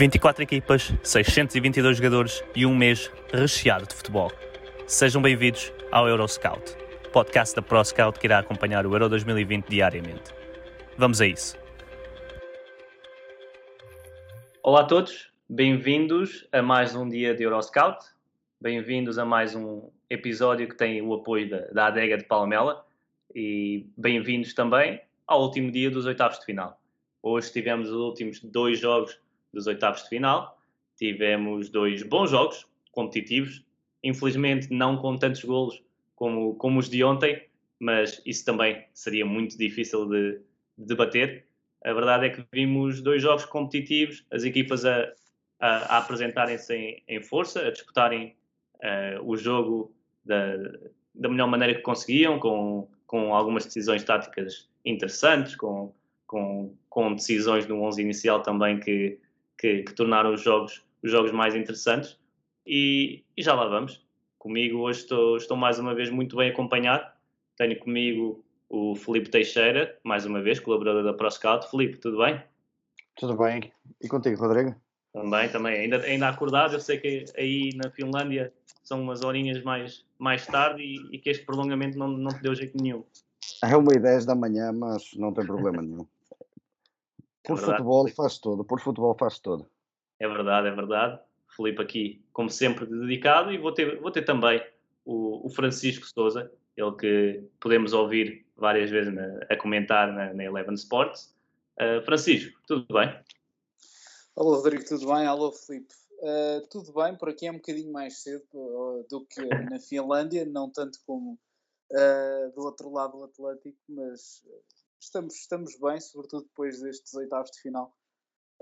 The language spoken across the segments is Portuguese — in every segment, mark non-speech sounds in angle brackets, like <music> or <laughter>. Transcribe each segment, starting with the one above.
24 equipas, 622 jogadores e um mês recheado de futebol. Sejam bem-vindos ao Euroscout, podcast da ProScout que irá acompanhar o Euro 2020 diariamente. Vamos a isso. Olá a todos, bem-vindos a mais um dia de Euroscout. Bem-vindos a mais um episódio que tem o apoio da, da adega de Palmela e bem-vindos também ao último dia dos oitavos de final. Hoje tivemos os últimos dois jogos dos oitavos de final. Tivemos dois bons jogos competitivos, infelizmente não com tantos golos como, como os de ontem, mas isso também seria muito difícil de, de debater. A verdade é que vimos dois jogos competitivos, as equipas a, a, a apresentarem-se em, em, força, a disputarem uh, o jogo da, da melhor maneira que conseguiam, com, com algumas decisões táticas interessantes, com, com, com decisões no 11 inicial também que, que, que tornaram os jogos, os jogos mais interessantes. E, e, já lá vamos. Comigo hoje estou, estou mais uma vez muito bem acompanhado. Tenho comigo o Felipe Teixeira, mais uma vez, colaborador da ProScout. Felipe, tudo bem? Tudo bem. E contigo, Rodrigo? Também, também. Ainda, ainda acordado, eu sei que aí na Finlândia são umas horinhas mais, mais tarde e, e que este prolongamento não, não te deu jeito nenhum. É uma e 10 da manhã, mas não tem problema nenhum. Por é futebol faz tudo, por futebol faz tudo. É verdade, é verdade. Felipe aqui, como sempre, dedicado, e vou ter, vou ter também o, o Francisco Souza, ele que podemos ouvir várias vezes na, a comentar na, na Eleven Sports. Uh, Francisco, tudo bem? Alô, Rodrigo, tudo bem? Alô, Felipe. Uh, tudo bem, por aqui é um bocadinho mais cedo uh, do que na <laughs> Finlândia, não tanto como do outro lado do Atlântico, mas estamos, estamos bem, sobretudo depois destes oitavos de final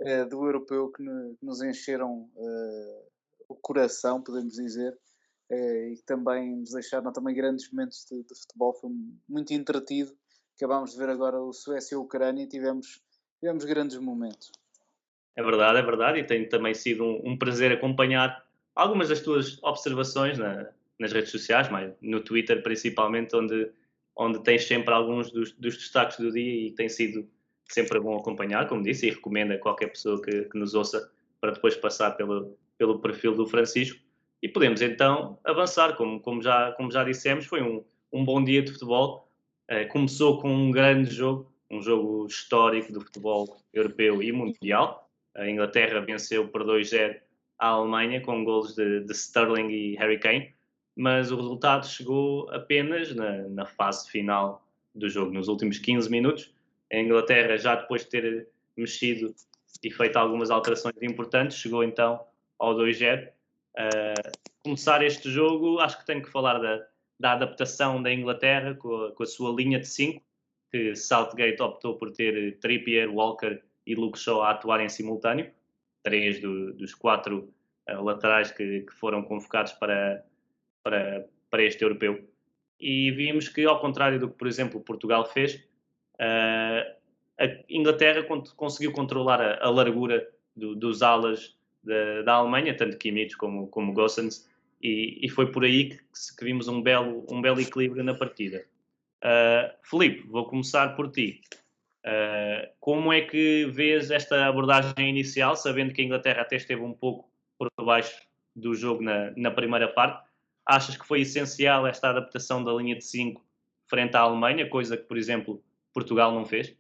uh, do europeu que, que nos encheram uh, o coração, podemos dizer, uh, e que também nos deixaram também grandes momentos de, de, futebol. Foi muito entretido. Acabámos de ver agora o Suécia e a Ucrânia e tivemos, tivemos grandes momentos. É verdade, é verdade, e tem também sido um, um prazer acompanhar algumas das tuas observações na, nas redes sociais, mas no Twitter principalmente, onde onde tens sempre alguns dos, dos, destaques do dia e tem sido sempre bom acompanhar, como disse, e recomendo a qualquer pessoa que, que nos ouça para depois passar pelo, pelo perfil do Francisco. E podemos então avançar, como, como, já, como já dissemos, foi um, um bom dia de futebol. Uh, começou com um grande jogo, um jogo histórico do futebol europeu e mundial. A Inglaterra venceu por 2-0 a Alemanha com golos de, de Sterling e Harry Kane mas o resultado chegou apenas na, na, fase final do jogo, nos últimos 15 minutos. A Inglaterra, já depois de ter mexido e feito algumas alterações importantes, chegou então ao 2-0. Uh, começar este jogo, acho que tenho que falar da, da adaptação da Inglaterra com a, com a, sua linha de 5, que Southgate optou por ter Trippier, Walker e Luke Shaw a atuar em simultâneo, três do, dos quatro uh, laterais que, que foram convocados para, para, para este europeu. E vimos que, ao contrário do que, por exemplo, Portugal fez, uh, a Inglaterra conseguiu controlar a, a largura do, dos alas da, da, Alemanha, tanto Kimmich como, como Gossens, e, e, foi por aí que, que, vimos um belo, um belo equilíbrio na partida. Uh, Felipe, vou começar por ti. Uh, como é que vês esta abordagem inicial, sabendo que a Inglaterra até esteve um pouco por baixo do jogo na, na primeira parte, Achas que foi essencial esta adaptação da linha de 5 frente à Alemanha, coisa que, por exemplo, Portugal não fez?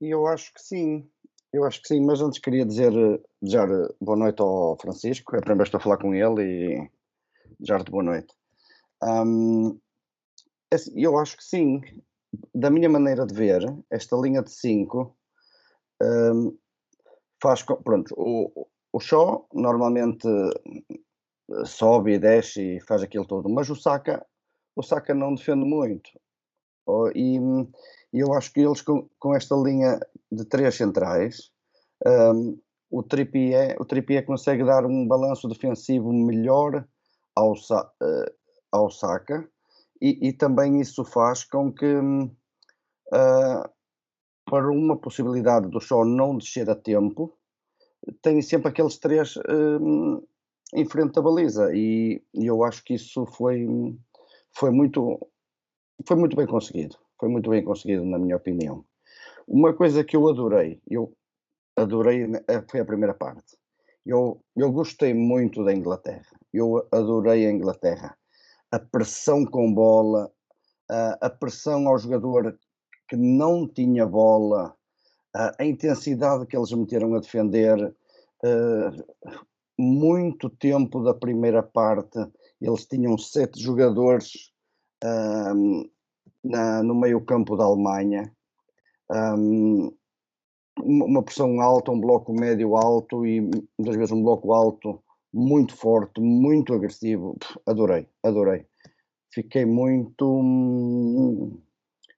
Eu acho que sim, eu acho que sim, mas antes queria dizer, desejar boa noite ao Francisco, é a primeira vez que estou a falar com ele e desejar-te boa noite. Um, assim, eu acho que sim, da minha maneira de ver, esta linha de 5 um, faz, pronto, o, o Shaw normalmente sobe e desce e faz aquilo todo, mas o Saka, o Saka não defende muito. Oh, e, eu acho que eles com, com esta linha de três centrais. Um, o Trippier, o Trippier consegue dar um balanço defensivo melhor ao, uh, ao Saka e, e, também isso faz com que uh, para uma possibilidade do show não descer a tempo tem sempre aqueles três uh, em frente à baliza e, e, eu acho que isso foi foi muito foi muito bem conseguido foi muito bem conseguido na minha opinião uma coisa que eu adorei eu adorei, eh, foi a primeira parte. Eu, eu gostei muito da Inglaterra. Eu adorei a Inglaterra. A pressão com bola, a, a pressão ao jogador que não tinha bola, a, a intensidade que eles meteram a defender. Uh, muito tempo da primeira parte, eles tinham sete jogadores uh, na, no meio-campo da Alemanha. Um, uma pressão alta, um bloco médio alto e muitas vezes um bloco alto muito forte, muito agressivo. Adorei, adorei. Fiquei muito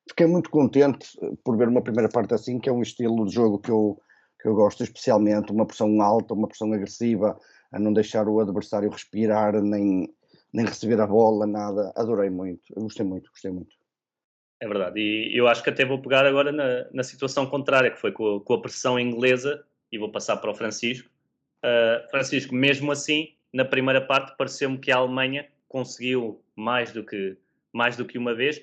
fiquei muito contente por ver uma primeira parte assim, que é um estilo de jogo que eu, que eu gosto especialmente, uma pressão alta, uma pressão agressiva, a não deixar o adversário respirar, nem, nem receber a bola, nada. Adorei muito, eu gostei muito, gostei muito. É verdade. E eu acho que até vou pegar agora na, na situação contrária, que foi com a, com a, pressão inglesa, e vou passar para o Francisco. Uh, Francisco, mesmo assim, na primeira parte, pareceu-me que a Alemanha conseguiu, mais do que, mais do que uma vez,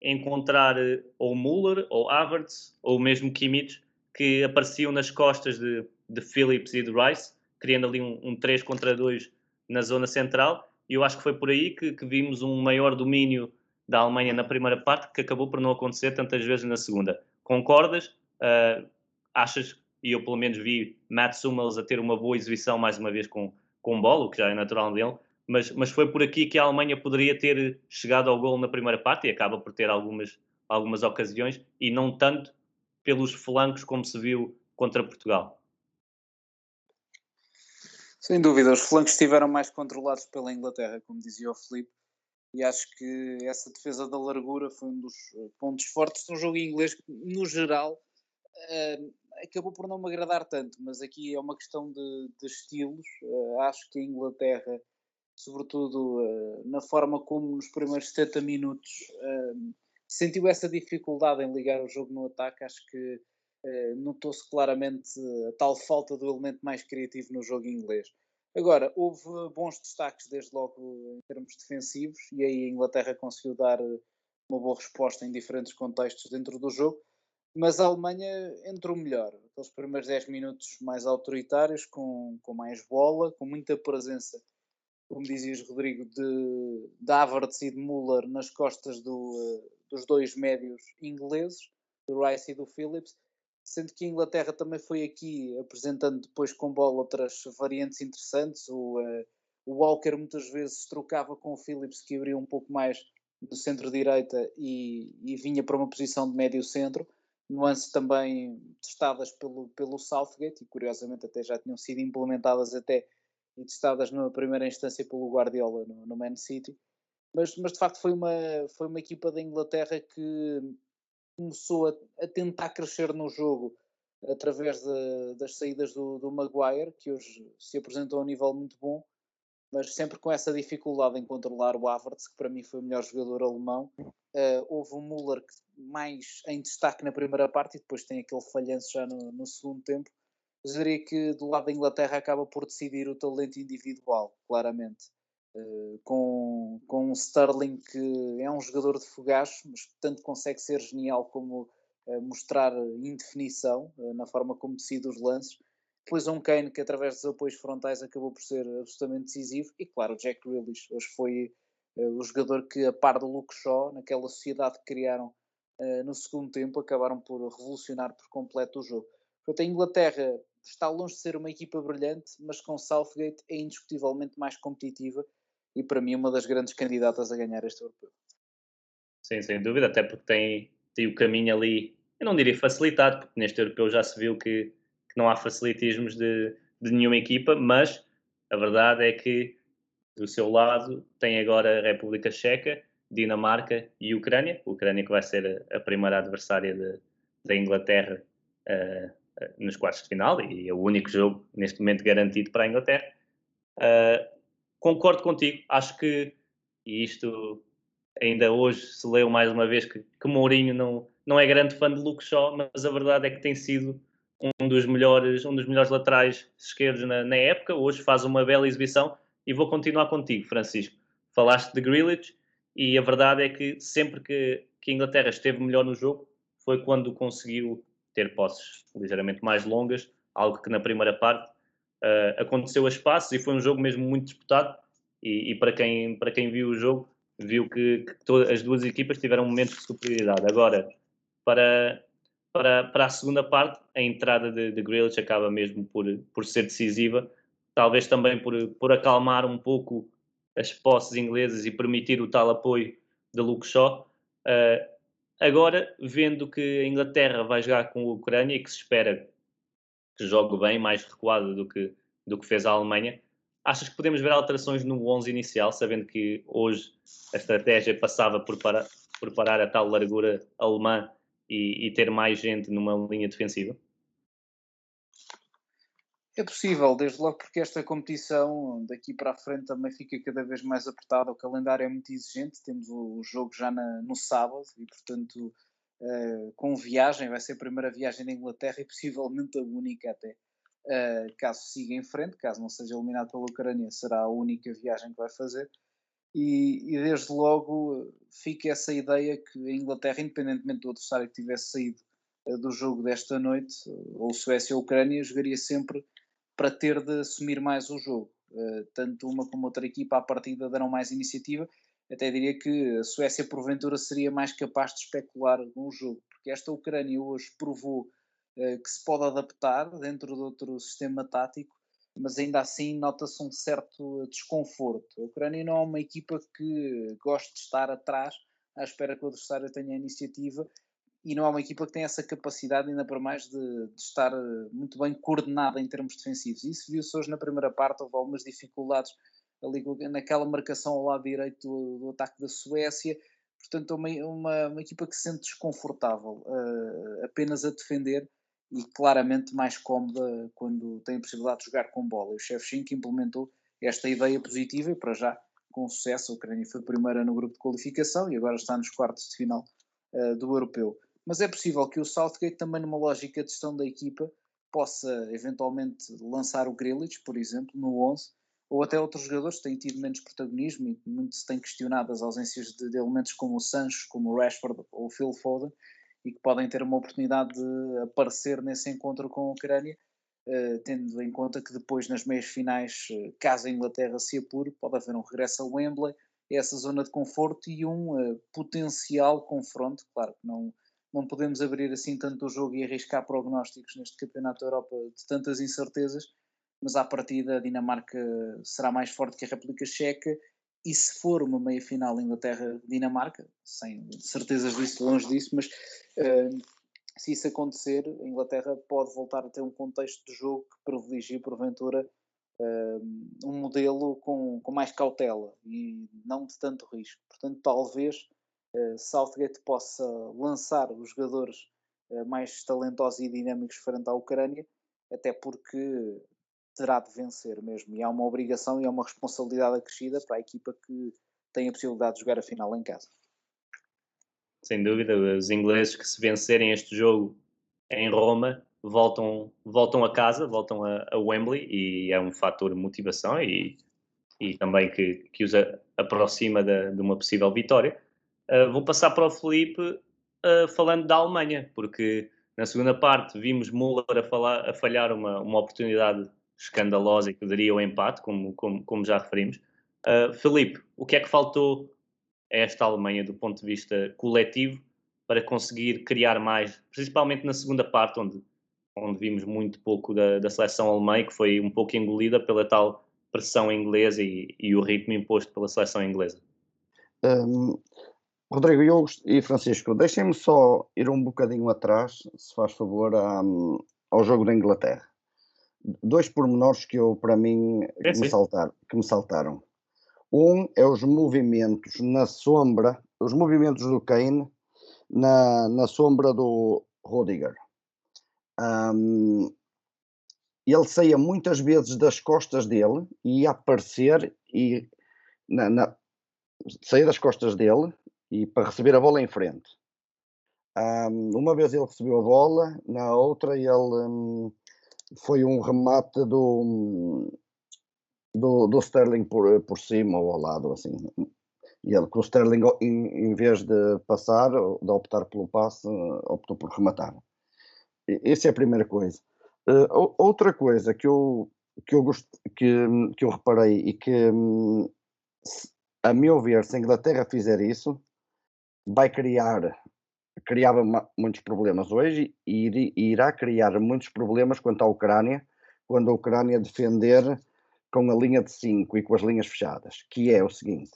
encontrar ou Müller, ou Havertz, ou mesmo Kimmich, que apareciam nas costas de, de Phillips e de Rice, criando ali um, um 3 contra 2 na zona central. E eu acho que foi por aí que, que vimos um maior domínio da Alemanha na primeira parte que acabou por não acontecer tantas vezes na segunda. Concordas? Uh, achas, e eu pelo menos vi Matt Summels a ter uma boa exibição mais uma vez com, com bola, o que já é natural dele, mas, mas foi por aqui que a Alemanha poderia ter chegado ao gol na primeira parte e acaba por ter algumas, algumas ocasiões e não tanto pelos flancos como se viu contra Portugal. Sem dúvida, os flancos estiveram mais controlados pela Inglaterra, como dizia o Felipe e acho que essa defesa da largura foi um dos eh, pontos fortes do jogo inglês, no geral, uh, acabou por não me agradar tanto, mas aqui é uma questão de, de estilos. Uh, acho que a Inglaterra, sobretudo na forma como nos primeiros 70 minutos sentiu essa dificuldade em ligar o jogo no ataque, acho que notou-se claramente a tal falta do elemento mais criativo no jogo inglês. Agora, houve bons destaques desde logo em termos defensivos e aí a Inglaterra conseguiu dar uma boa resposta em diferentes contextos dentro do jogo, mas a Alemanha entrou melhor. Aqueles primeiros 10 minutos mais autoritários, com, com mais bola, com muita presença, como dizias, Rodrigo, de, de Havertz e de Müller nas costas do, dos dois médios ingleses, do Rice e do Phillips, sendo que a Inglaterra também foi aqui apresentando depois com bola outras variantes interessantes. O, uh, o Walker muitas vezes trocava com o Phillips, que abria um pouco mais do centro-direita e, e, vinha para uma posição de médio-centro. Nuances também testadas pelo, pelo Southgate e curiosamente até já tinham sido implementadas até e testadas numa primeira instância pelo Guardiola no, no Man City. Mas, mas de facto foi uma, foi uma equipa da Inglaterra que começou a, a tentar crescer no jogo através de, das saídas do, do Maguire, que hoje se apresentou a um nível muito bom, mas sempre com essa dificuldade em controlar o Havertz, que para mim foi o melhor jogador alemão. Uh, houve um Müller que mais em destaque na primeira parte e depois tem aquele falhanço já no, no segundo tempo. Eu diria que do lado da Inglaterra acaba por decidir o talento individual, claramente. Uh, com, com um Sterling que é um jogador de fugaz, mas que tanto consegue ser genial como uh, mostrar indefinição uh, na forma como decide os lances. Depois um Kane que através dos apoios frontais acabou por ser absolutamente decisivo e claro o Jack Grealish hoje foi o jogador que a par do Luke Shaw naquela sociedade que criaram no segundo tempo acabaram por revolucionar por completo o jogo. Portanto, a Inglaterra está longe de ser uma equipa brilhante, mas com Southgate é indiscutivelmente mais competitiva e para mim uma das grandes candidatas a ganhar este europeu. Sim, sem dúvida, até porque tem, tem o caminho ali, eu não diria facilitado, porque neste europeu já se viu que, que não há facilitismos de, de nenhuma equipa, mas a verdade é que do seu lado tem agora a República Checa, Dinamarca e Ucrânia. Ucrânia que vai ser a, primeira adversária da Inglaterra uh, nos quartos de final e é o único jogo neste momento garantido para a Inglaterra. Uh, concordo contigo, acho que, e isto ainda hoje se leu mais uma vez, que, que Mourinho não, não é grande fã de Luke Shaw, mas a verdade é que tem sido um dos melhores, um dos melhores laterais esquerdos na, na época. Hoje faz uma bela exibição e vou continuar contigo, Francisco. Falaste de Grealish e a verdade é que sempre que, que a Inglaterra esteve melhor no jogo foi quando conseguiu ter posses ligeiramente mais longas, algo que na primeira parte uh, aconteceu a espaços e foi um jogo mesmo muito disputado. E, e, para, quem, para quem viu o jogo, viu que, que todas as duas equipas tiveram momentos de superioridade. Agora, para, para, para a segunda parte, a entrada de, de Grealish acaba mesmo por, por ser decisiva, talvez também por, por acalmar um pouco as posses inglesas e permitir o tal apoio de Luke Shaw. Uh, agora, vendo que a Inglaterra vai jogar com a Ucrânia e que se espera que jogue bem, mais recuado do que, do que fez a Alemanha, achas que podemos ver alterações no 11 inicial, sabendo que hoje a estratégia passava por, para, por parar a tal largura alemã e, e ter mais gente numa linha defensiva? É possível, desde logo porque esta competição daqui para a frente também fica cada vez mais apertada. O calendário é muito exigente, temos o jogo já na, no sábado e, portanto, uh, com viagem, vai ser a primeira viagem da Inglaterra e possivelmente a única até. Uh, caso siga em frente, caso não seja eliminado pela Ucrânia, será a única viagem que vai fazer. E, e, desde logo fica essa ideia que a Inglaterra, independentemente do adversário que tivesse saído uh, do jogo desta noite, ou Suécia ou Ucrânia, jogaria sempre para ter de assumir mais o jogo. Tanto uma como outra equipa à partida darão mais iniciativa. Até diria que a Suécia, porventura, seria mais capaz de especular no jogo, porque esta Ucrânia hoje provou uh, que se pode adaptar dentro de outro sistema tático, mas ainda assim nota-se um certo desconforto. A Ucrânia não é uma equipa que goste de estar atrás à espera que o adversário tenha a iniciativa e não é uma equipa que tem essa capacidade, ainda para mais, de, de estar eh, muito bem coordenada em termos defensivos. Isso viu-se hoje na primeira parte, houve algumas dificuldades ali naquela marcação ao lado direito do, do ataque da Suécia. Portanto, é uma, uma, uma, equipa que se sente desconfortável uh, apenas a defender e claramente mais cómoda quando tem a possibilidade de jogar com bola. E o Shevchenko implementou esta ideia positiva e para já com sucesso. A Ucrânia foi primeira no grupo de qualificação e agora está nos quartos de final uh, do europeu mas é possível que o Southgate também numa lógica de gestão da equipa possa eventualmente lançar o Grealish, por exemplo, no 11, ou até outros jogadores que têm tido menos protagonismo e muito se têm questionado as ausências de, de elementos como o Sancho, como o Rashford ou o Phil Foden e que podem ter uma oportunidade de aparecer nesse encontro com a Ucrânia, uh, tendo em conta que depois nas meias finais, uh, caso a Inglaterra se apure, pode haver um regresso a Wembley, essa zona de conforto e um uh, potencial confronto, claro que não não podemos abrir assim tanto o jogo e arriscar prognósticos neste Campeonato da Europa de tantas incertezas, mas à partida a Dinamarca será mais forte que a República Checa e se for uma meia final Inglaterra-Dinamarca, sem certezas disso, longe disso, mas uh, se isso acontecer, a Inglaterra pode voltar a ter um contexto de jogo que privilegie porventura uh, um modelo com, com mais cautela e não de tanto risco. Portanto, talvez eh, Southgate possa lançar os jogadores mais talentosos e dinâmicos frente à Ucrânia, até porque terá de vencer mesmo. E há uma obrigação e há uma responsabilidade acrescida para a equipa que tem a possibilidade de jogar a final em casa. Sem dúvida, os ingleses que se vencerem este jogo em Roma voltam, voltam a casa, voltam a, a Wembley e é um fator de motivação e, e também que, que os aproxima de, de uma possível vitória. Uh, vou passar para o Felipe uh, falando da Alemanha, porque na segunda parte vimos Müller a, falar, a falhar uma, uma oportunidade escandalosa que daria o empate, como, como, como já referimos. Uh, Felipe, o que é que faltou a esta Alemanha do ponto de vista coletivo para conseguir criar mais, principalmente na segunda parte, onde, onde vimos muito pouco da, da seleção alemã, que foi um pouco engolida pela tal pressão inglesa e, e o ritmo imposto pela seleção inglesa? Um, Rodrigo eu, e Francisco, deixem-me só ir um bocadinho atrás, se faz favor, ao jogo da Inglaterra. Dois pormenores que eu, para mim, é, que, me saltar, que me saltaram. Um é os movimentos na sombra, os movimentos do Kane na, na sombra do Rodiger. Um, ele saía muitas vezes das costas dele e ia aparecer e na, na, saía das costas dele e para receber a bola em frente. Um, uma vez ele recebeu a bola, na outra ele um, foi um remate do, do, do Sterling por, por cima ou ao lado, assim. E ele, com o Sterling, em, em vez de passar, de optar pelo passe, optou por rematar. Essa é a primeira coisa. Uh, outra coisa que eu, que, eu gost, que, que eu reparei e que, a meu ver, se a Inglaterra fizer isso, vai criar criava muitos problemas hoje e irá criar muitos problemas quanto à Ucrânia, quando a Ucrânia defender com a linha de 5 e com as linhas fechadas, que é o seguinte,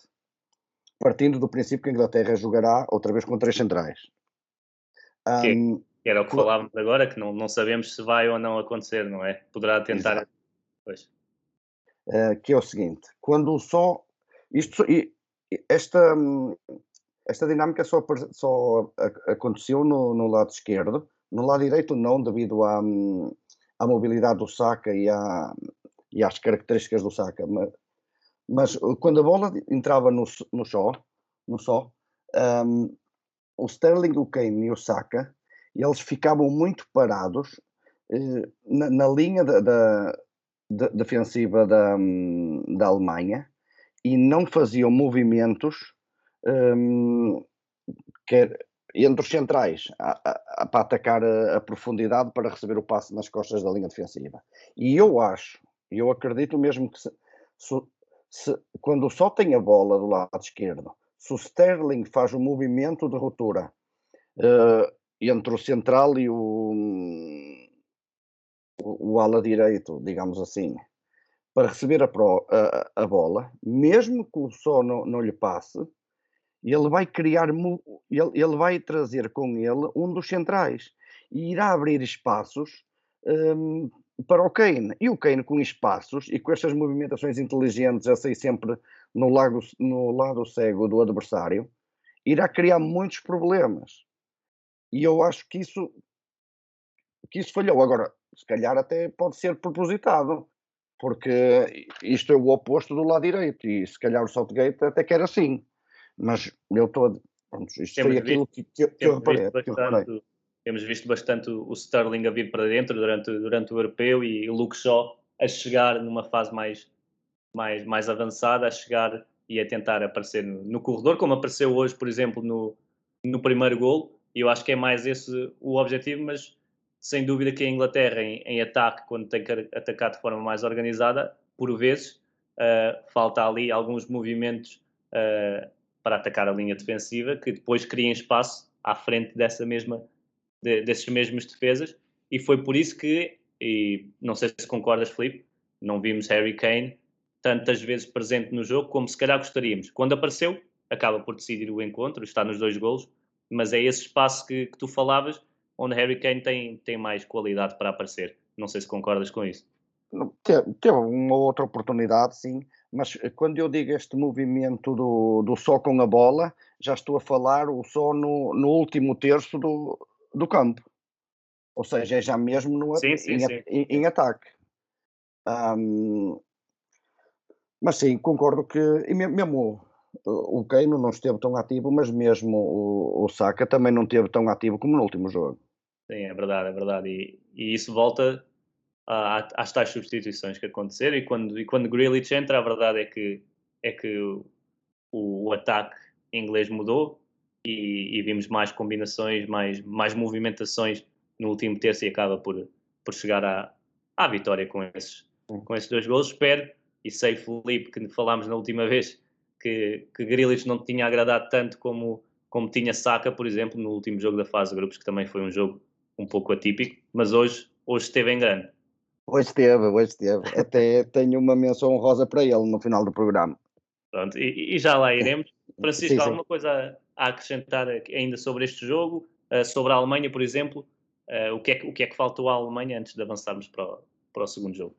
partindo do princípio que a Inglaterra jogará outra vez com três centrais. Um, que era o que falávamos agora, que não, não sabemos se vai ou não acontecer, não é? Poderá tentar. Uh, que é o seguinte: quando só. Isto, esta, esta dinâmica só, só aconteceu no, no, lado esquerdo, no lado direito não, devido à, à mobilidade do Saka e, à, e às características do Saka, mas, mas quando a bola entrava no, no só, no só um, o Sterling, o Kane e o Saka, eles ficavam muito parados eh, na, na, linha da, da, da defensiva da, da Alemanha e não faziam movimentos um, quer, entre os centrais a, a, para atacar a, profundidade para receber o passe nas costas da linha defensiva. E eu acho, eu acredito mesmo que se, se, se, quando só tem a bola do lado esquerdo, se o Sterling faz o movimento de ruptura uh, entre o central e o, o, o ala direito, digamos assim, para receber a, pro, bola, mesmo que o só não, não lhe passe, ele vai criar, ele, ele vai trazer com ele um dos centrais e irá abrir espaços um, para o Kane. E o Kane com espaços e com estas movimentações inteligentes a sair sempre no, lago, no lado cego do adversário, irá criar muitos problemas. E eu acho que isso, que isso falhou. Agora, se calhar até pode ser propositado, porque isto é o oposto do lado direito, e se calhar o Southgate até quer assim. Mas eu estou. Isto temos foi aquilo visto, que, que, eu reparei, bastante, que eu reparei. Temos visto bastante o Sterling a vir para dentro durante, durante o europeu e o Luke Shaw a chegar numa fase mais, mais, mais avançada, a chegar e a tentar aparecer no, no corredor, como apareceu hoje, por exemplo, no, no primeiro gol. E eu acho que é mais esse o objetivo, mas sem dúvida que a Inglaterra, em, em ataque, quando tem que atacar de forma mais organizada, por vezes, uh, falta ali alguns movimentos uh, para atacar a linha defensiva, que depois criem espaço à frente dessa mesma, de, desses mesmos defesas, e foi por isso que, e não sei se concordas, Felipe, não vimos Harry Kane tantas vezes presente no jogo como se calhar gostaríamos. Quando apareceu, acaba por decidir o encontro, está nos dois golos, mas é esse espaço que, que tu falavas onde Harry Kane tem, tem mais qualidade para aparecer. Não sei se concordas com isso. Teve uma outra oportunidade, sim, mas eh, quando eu digo este movimento do, do só com a bola, já estou a falar o só no, no último terço do, do campo. Ou seja, é já mesmo no, sim, sim, em, sim. Em, em, ataque. Um, mas sim, concordo que e mesmo o, o Keino não esteve tão ativo, mas mesmo o, o Saka também não esteve tão ativo como no último jogo. Sim, é verdade, é verdade. E, e isso volta às tais substituições que aconteceram e quando, e quando Grealish entra, a verdade é que, é que o, o ataque inglês mudou e, e, vimos mais combinações, mais, mais movimentações no último terço e acaba por, por chegar à, à vitória com esses, com esses dois gols. Espero, e sei, Felipe, que falámos na última vez, que, que Grealish não tinha agradado tanto como, como tinha Saka, por exemplo, no último jogo da fase de grupos, que também foi um jogo um pouco atípico, mas hoje, hoje esteve em grande. Hoje esteve, hoje esteve. <laughs> Até tenho uma menção honrosa para ele no final do programa. Pronto, e, e já lá iremos. <laughs> Francisco, sim, sim. alguma coisa a acrescentar ainda sobre este jogo? Uh, sobre a Alemanha, por exemplo? Uh, o, que é que, o que é que faltou à Alemanha antes de avançarmos para o, para o segundo jogo?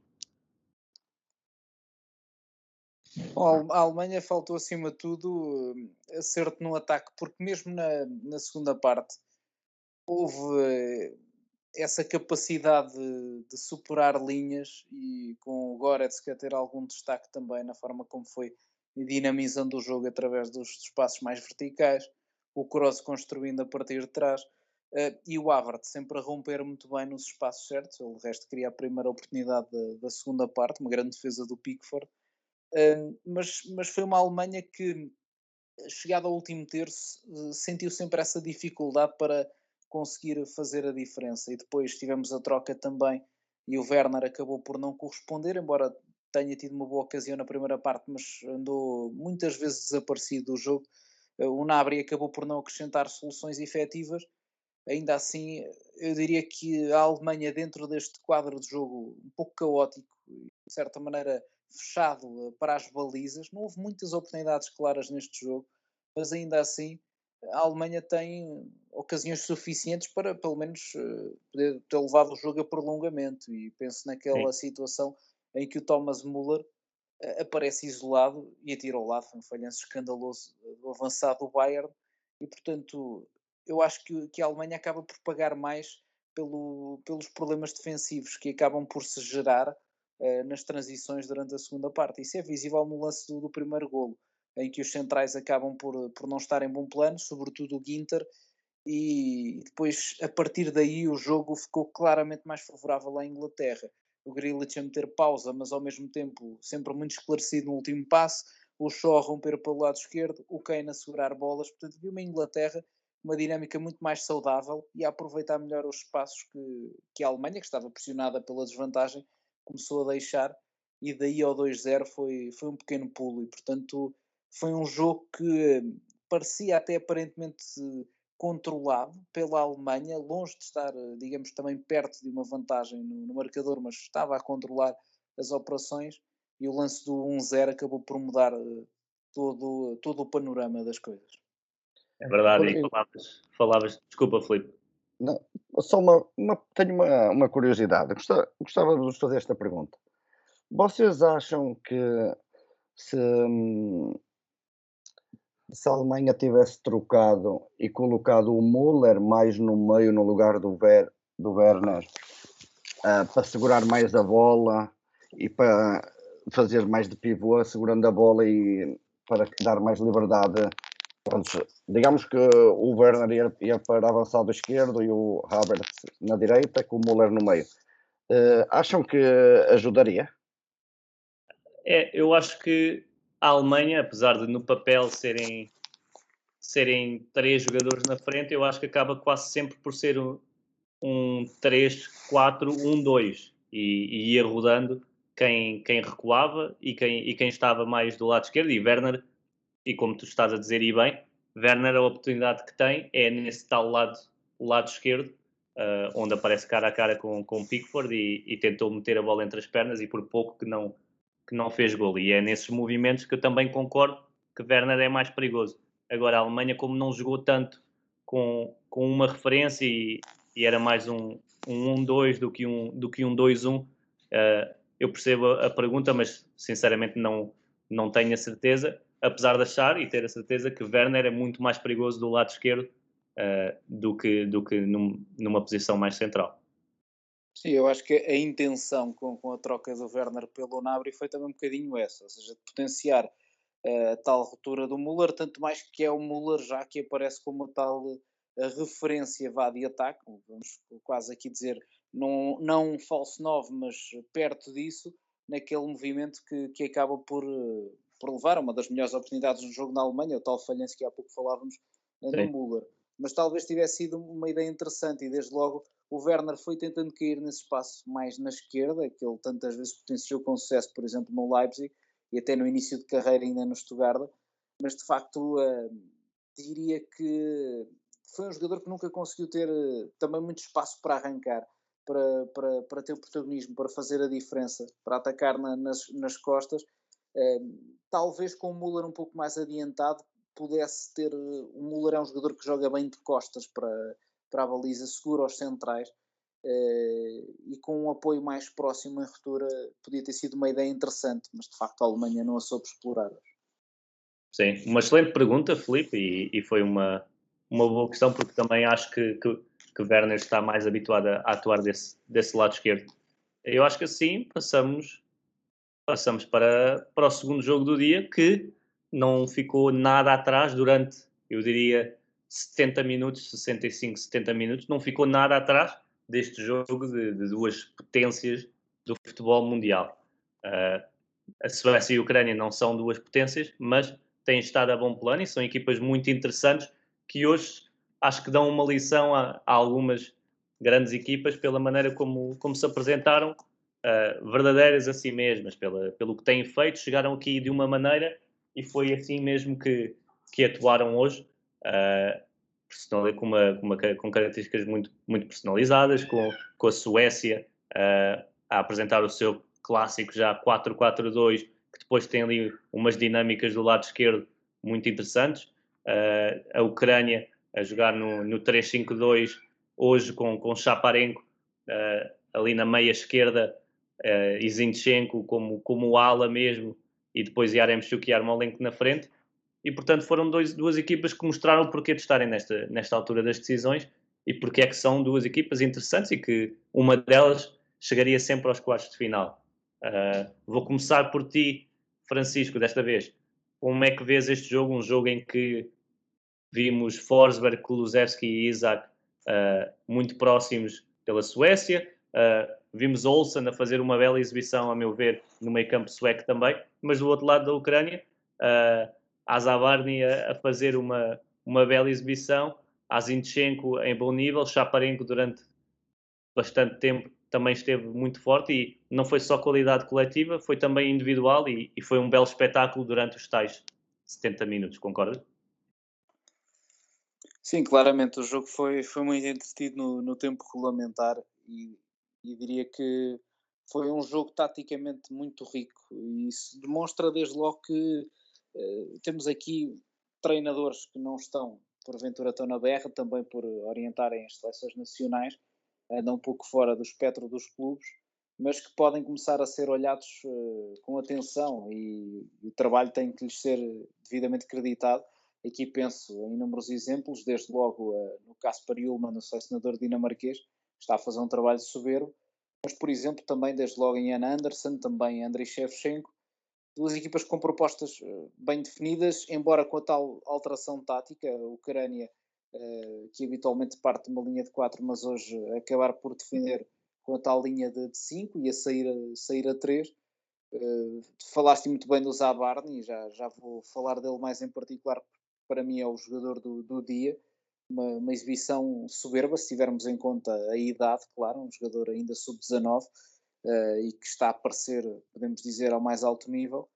Bom, a Alemanha faltou acima de tudo eh, acerto no ataque, porque mesmo na, na segunda parte houve essa capacidade de, de, superar linhas e com o Goretzka ter algum destaque também na forma como foi dinamizando o jogo através dos, espaços mais verticais, o Kroos construindo a partir de trás uh, e o Havertz sempre a romper muito bem nos espaços certos, ele, de resto queria a primeira oportunidade da, da segunda parte, uma grande defesa do Pickford, uh, mas, mas foi uma Alemanha que chegado ao último terço uh, sentiu sempre essa dificuldade para conseguir fazer a diferença e depois tivemos a troca também e o Werner acabou por não corresponder, embora tenha tido uma boa ocasião na primeira parte, mas andou muitas vezes desaparecido do jogo. Eh, o Nabri acabou por não acrescentar soluções efetivas. Ainda assim, eu diria que a Alemanha, dentro deste quadro de jogo um pouco caótico, de certa maneira fechado eh, para as balizas, não houve muitas oportunidades claras neste jogo, mas ainda assim a Alemanha tem ocasiões suficientes para, pelo menos, eh, poder ter levado o jogo a prolongamento. E penso naquela Sim. situação em que o Thomas Müller uh, aparece isolado e atira ao lado, foi um falhanço escandaloso do avançado do Bayern, e portanto eu acho que, que a Alemanha acaba por pagar mais pelo, pelos problemas defensivos que acabam por se gerar nas transições durante a segunda parte. Isso é visível no lance do, do primeiro golo, em que os centrais acabam por, por não estar em bom plano, sobretudo o Ginter, e depois a partir daí o jogo ficou claramente mais favorável à Inglaterra. O Grealish a meter pausa, mas ao mesmo tempo sempre muito esclarecido no último passe, o Shaw a romper pelo lado esquerdo, o Kane a segurar bolas, portanto vi uma Inglaterra uma dinâmica muito mais saudável e a aproveitar melhor os espaços que, que a Alemanha, que estava pressionada pela desvantagem, começou a deixar e daí ao 2-0 foi, foi um pequeno pulo. E portanto foi um jogo que parecia até aparentemente controlado pela Alemanha, longe de estar, eh, digamos, também perto de uma vantagem no, no marcador, mas estava a controlar as operações e o lance do 1-0 acabou por mudar eh, todo, todo o panorama das coisas. É verdade, e falavas, falavas, desculpa, Filipe. Não, só uma, uma tenho uma, uma curiosidade, gostava, gostava de vos fazer esta pergunta. Vocês acham que se, hum, se a Alemanha tivesse trocado e colocado o Müller mais no meio no lugar do, Ver, do Werner uh, para segurar mais a bola e para fazer mais de pivô segurando a bola e para dar mais liberdade Pronto, digamos que o Werner ia, ia para avançado esquerdo e o Havertz na direita com o Müller no meio uh, acham que ajudaria? É, eu acho que a Alemanha, apesar de no papel serem, serem três jogadores na frente, eu acho que acaba quase sempre por ser um, um 3-4-1-2 e, e ia rodando quem, quem recuava e quem, e quem estava mais do lado esquerdo. E Werner, e como tu estás a dizer, e bem, Werner, a oportunidade que tem é nesse tal lado, lado esquerdo, uh, onde aparece cara a cara com, com Pickford e, e tentou meter a bola entre as pernas e por pouco que não que não fez gol. E é nesses movimentos que eu também concordo que Werner é mais perigoso. Agora, a Alemanha, como não jogou tanto com, com uma referência e, e era mais um 1-1-2 um, do que um 2-1, do que um 2-1, uh, eh, eu percebo a, a, pergunta, mas sinceramente não, não tenho a certeza, apesar de achar e ter a certeza que Werner é muito mais perigoso do lado esquerdo uh, do que, do que num, numa posição mais central. Sim, eu acho que a intenção com, com a troca do Werner pelo Nabri foi também um bocadinho essa, ou seja, de potenciar uh, a tal ruptura do Müller, tanto mais que é o Müller já que aparece como tal uh, referência vá de ataque, vamos quase aqui dizer, não, não um falso 9, mas perto disso, naquele movimento que, que acaba por, uh, por levar a uma das melhores oportunidades no jogo na Alemanha, o tal falhanço que há pouco falávamos uh, do Müller. Mas talvez tivesse sido uma ideia interessante e desde logo o Werner foi tentando cair nesse espaço mais na esquerda, que ele tantas vezes potenciou com sucesso, por exemplo, no Leipzig e até no início de carreira ainda no Stuttgart, mas de facto uh, diria que foi um jogador que nunca conseguiu ter uh, também muito espaço para arrancar, para, para, para ter protagonismo, para fazer a diferença, para atacar na, nas, nas costas. Uh, talvez com o Müller um pouco mais adiantado pudesse ter. O Müller é um jogador que joga bem de costas para para a baliza, segura aos centrais uh, e com um apoio mais próximo em ruptura podia ter sido uma ideia interessante, mas de facto a Alemanha não a soube explorar. Sim, uma excelente pergunta, Felipe, e, e foi uma, uma boa questão, porque também acho que, que, que Werner está mais habituado a atuar desse, desse lado esquerdo. Eu acho que assim passamos, passamos para, para o segundo jogo do dia, que não ficou nada atrás durante, eu diria, 70 minutos, 65, 70 minutos, não ficou nada atrás deste jogo de, de duas potências do futebol mundial. Uh, a Suécia e a Ucrânia não são duas potências, mas têm estado a bom plano e são equipas muito interessantes que hoje acho que dão uma lição a, a algumas grandes equipas pela maneira como, como se apresentaram, uh, verdadeiras a si mesmas, pela, pelo que têm feito, chegaram aqui de uma maneira e foi assim mesmo que, que atuaram hoje, uh, com, uma, com, uma, com características muito, muito personalizadas, com, com a Suécia uh, a apresentar o seu clássico já 4-4-2, que depois tem ali umas dinâmicas do lado esquerdo muito interessantes. Uh, a Ucrânia a jogar no, no 3-5-2, hoje com, com Chaparenko uh, ali na meia esquerda uh, Zinchenko como, como ala mesmo, e depois Yaremchuk e Armolenko na frente. E portanto foram dois, duas equipas que mostraram o porquê de estarem nesta, nesta altura das decisões e porque é que são duas equipas interessantes e que uma delas chegaria sempre aos quartos de final. Uh, vou começar por ti, Francisco, desta vez. Como é que vês este jogo? Um jogo em que vimos Forsberg, Kulusevski e Isaac uh, muito próximos pela Suécia. Uh, vimos Olsen a fazer uma bela exibição, a meu ver, no meio campo sueco também. Mas do outro lado da Ucrânia, uh, Azabarny a, a, fazer uma, uma bela exibição. Azinchenko em bom nível, Chaparenko durante bastante tempo também esteve muito forte e não foi só qualidade coletiva, foi também individual e, e foi um belo espetáculo durante os tais 70 minutos, concorda? Sim, claramente o jogo foi, foi muito entretido no, no tempo regulamentar e, e diria que foi um jogo taticamente muito rico e isso demonstra desde logo que temos aqui treinadores que não estão porventura estão na berra também por orientarem as seleções nacionais andam um pouco fora do espectro dos clubes, mas que podem começar a ser olhados uh, com atenção e, o trabalho tem que lhes ser devidamente creditado. Aqui penso em inúmeros exemplos, desde logo uh, no Caspar Ullmann, o selecionador dinamarquês, está a fazer um trabalho soberbo, mas por exemplo também desde logo em Anna Anderson, também em Andriy Shevchenko, duas equipas com propostas uh, bem definidas, embora com a tal alteração tática, a Ucrânia uh, que habitualmente parte de uma linha de 4, mas hoje acabar por defender com a tal linha de 5 e a sair a, sair a 3. Uh, eh, falaste muito bem do Zabarni, já, já vou falar dele mais em particular, para mim é o jogador do, do dia. Uma, uma, exibição soberba, se tivermos em conta a idade, claro, um jogador ainda sub-19 uh, e que está a aparecer, podemos dizer, ao mais alto nível.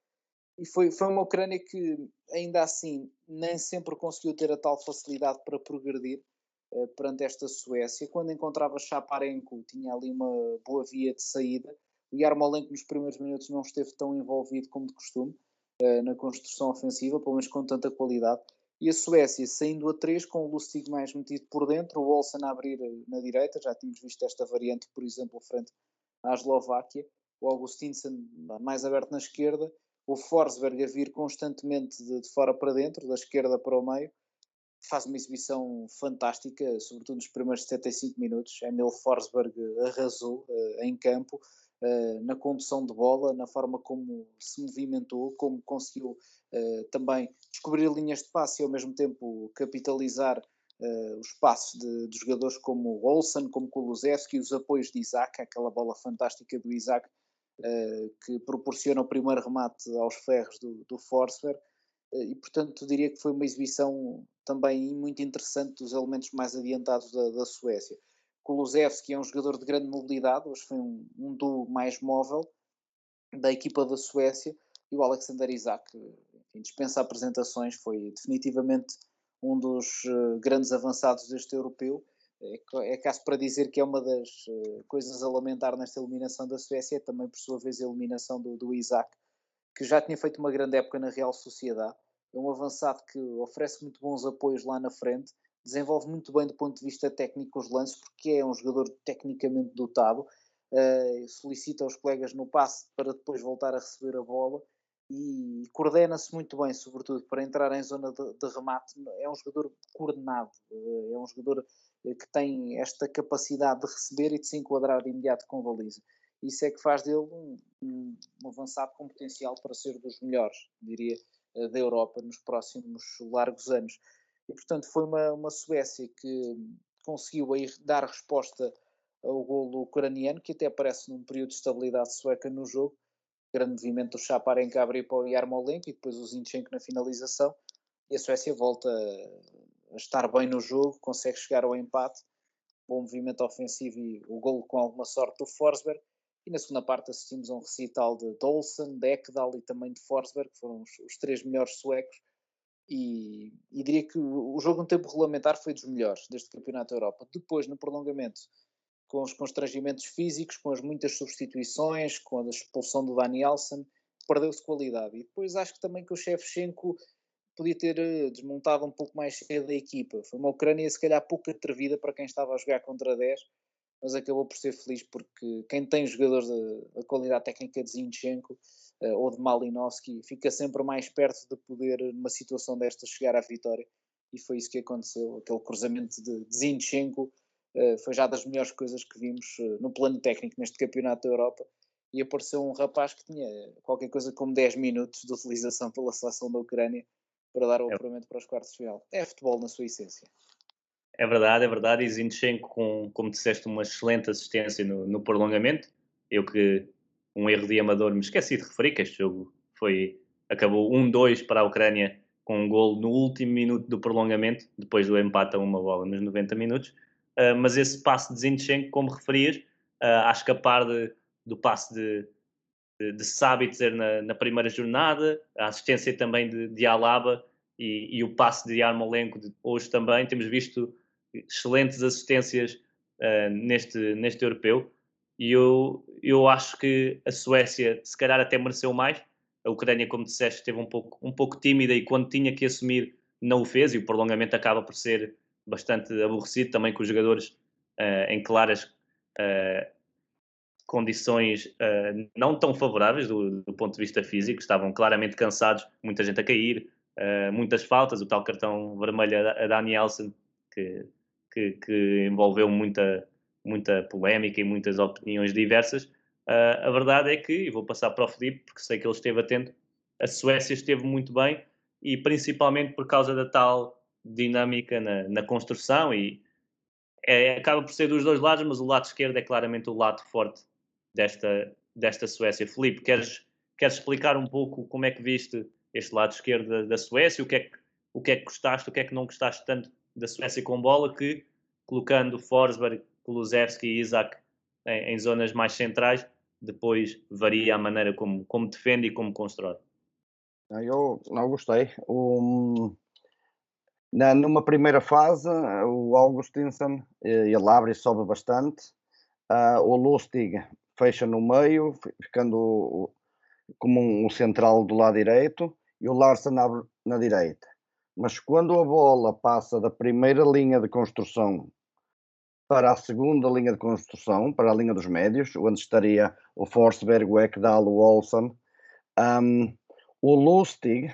E foi, foi uma Ucrânia que, ainda assim, nem sempre conseguiu ter a tal facilidade para progredir uh, perante esta Suécia. Quando encontrava Chaparenko, tinha ali uma boa via de saída. O Yarmolenko, nos primeiros minutos, não esteve tão envolvido como de costume uh, na construção ofensiva, pelo menos com tanta qualidade. E a Suécia saindo a 3, com o Lustig mais metido por dentro, o Olsen a abrir na direita, já tínhamos visto esta variante, por exemplo, frente à Eslováquia, o Augustinsen mais aberto na esquerda, o Forsberg a vir constantemente de, de, fora para dentro, da esquerda para o meio, faz uma exibição fantástica, sobretudo nos primeiros 75 minutos. Emil Forsberg arrasou uh, em campo, uh, na condução de bola, na forma como se movimentou, como conseguiu uh, também descobrir linhas de passe e ao mesmo tempo capitalizar os passos de, de, jogadores como Olsen, como Kulusevski, os apoios de Isaac, aquela bola fantástica do Isaac uh, que proporciona o primeiro remate aos ferros do, do Forsberg. Uh, e, portanto, diria que foi uma exibição também muito interessante dos elementos mais adiantados da, da Suécia. Kulusevski é um jogador de grande mobilidade, hoje foi um, um duo mais móvel da equipa da Suécia e o Alexander Isaac, enfim, dispensa apresentações, foi definitivamente um dos uh, grandes avançados deste europeu é, é caso para dizer que é uma das uh, coisas a lamentar nesta eliminação da Suécia, é também por sua vez a eliminação do, do Isaac, que já tinha feito uma grande época na Real Sociedade. É um avançado que oferece muito bons apoios lá na frente, desenvolve muito bem do ponto de vista técnico os lances, porque é um jogador tecnicamente dotado, uh, solicita aos colegas no passe para depois voltar a receber a bola e coordena-se muito bem, sobretudo para entrar em zona de, de, remate. É um jogador coordenado, é um jogador que tem esta capacidade de receber e de se enquadrar de imediato com baliza. Isso é que faz dele um, um, um avançado com potencial para ser dos melhores, diria, da Europa nos próximos largos anos. E, portanto, foi uma, uma Suécia que conseguiu aí dar resposta ao golo ucraniano, que até aparece num período de estabilidade sueca no jogo. Grande movimento do Chaparenka a abrir para o Yarmolenko e depois o Zinchenko na finalização. E a Suécia volta a estar bem no jogo, consegue chegar ao empate. Bom movimento ofensivo e o golo com alguma sorte do Forsberg. E na segunda parte assistimos a um recital de Dolson, de Ekdal e também de Forsberg, que foram os, os três melhores suecos e, e, diria que o jogo no tempo regulamentar foi dos melhores deste Campeonato da Europa. Depois, no prolongamento, com os constrangimentos físicos, com as muitas substituições, com a expulsão do Dani Alsen, perdeu-se qualidade. E depois acho que também que o Shevchenko podia ter eh, desmontado um pouco mais cedo a equipa. Foi uma Ucrânia, se calhar, pouco atrevida para quem estava a jogar contra 10, mas acabou por ser feliz porque quem tem jogadores da qualidade técnica de Zinchenko uh, ou de Malinowski, fica sempre mais perto de poder, numa situação destas, chegar à vitória. E foi isso que aconteceu. Aquele cruzamento de, de Zinchenko foi já das melhores coisas que vimos uh, no plano técnico neste Campeonato da Europa. E apareceu um rapaz que tinha qualquer coisa como 10 minutos de utilização pela seleção da Ucrânia para dar o é. apuramento para os quartos de final. É futebol na sua essência. É verdade, é verdade. E Zinchenko, com, como disseste, uma excelente assistência no, no prolongamento. Eu que um erro de amador, me esqueci de referir que este jogo foi, acabou 1-2 para a Ucrânia com um gol no último minuto do prolongamento, depois do empate a uma bola nos 90 minutos. Uh, mas esse passe de Zinchenko, como referias, uh, a escapar de, do passe de, de, de Sabitzer na, na, primeira jornada, a assistência também de, de Alaba e, e, o passe de Yarmolenko de hoje também. Temos visto excelentes assistências uh, neste, neste europeu. E eu, eu acho que a Suécia, se calhar, até mereceu mais. A Ucrânia, como disseste, esteve um pouco, um pouco tímida e quando tinha que assumir, não o fez. E o prolongamento acaba por ser bastante aborrecido também com os jogadores uh, em claras uh, condições uh, não tão favoráveis do, do, ponto de vista físico. Estavam claramente cansados, muita gente a cair, muitas faltas. O tal cartão vermelho a, Danielson, que, que, que envolveu muita muita polémica e muitas opiniões diversas. A verdade é que, e vou passar para o Felipe, porque sei que ele esteve atento, a Suécia esteve muito bem e principalmente por causa da tal dinâmica na, na construção e é, acaba por ser dos dois lados, mas o lado esquerdo é claramente o lado forte desta, desta Suécia. Felipe, queres, queres explicar um pouco como é que viste este lado esquerdo da, da Suécia, o que, é que, o que é que gostaste, o que é que não gostaste tanto da Suécia com bola, que colocando Forsberg Kulusevski e Isaac em, em, zonas mais centrais, depois varia a maneira como, como defende e como constrói. Ah, eu não gostei. O, na, numa primeira fase, o Augustinson ele abre e sobe bastante. Uh, o Lustig fecha no meio, ficando como um, um, central do lado direito, e o Larsen abre na direita. Mas quando a bola passa da primeira linha de construção para a segunda linha de construção, para a linha dos médios, onde estaria o Forsberg, o Ekdal, o Olsen, um, o Lustig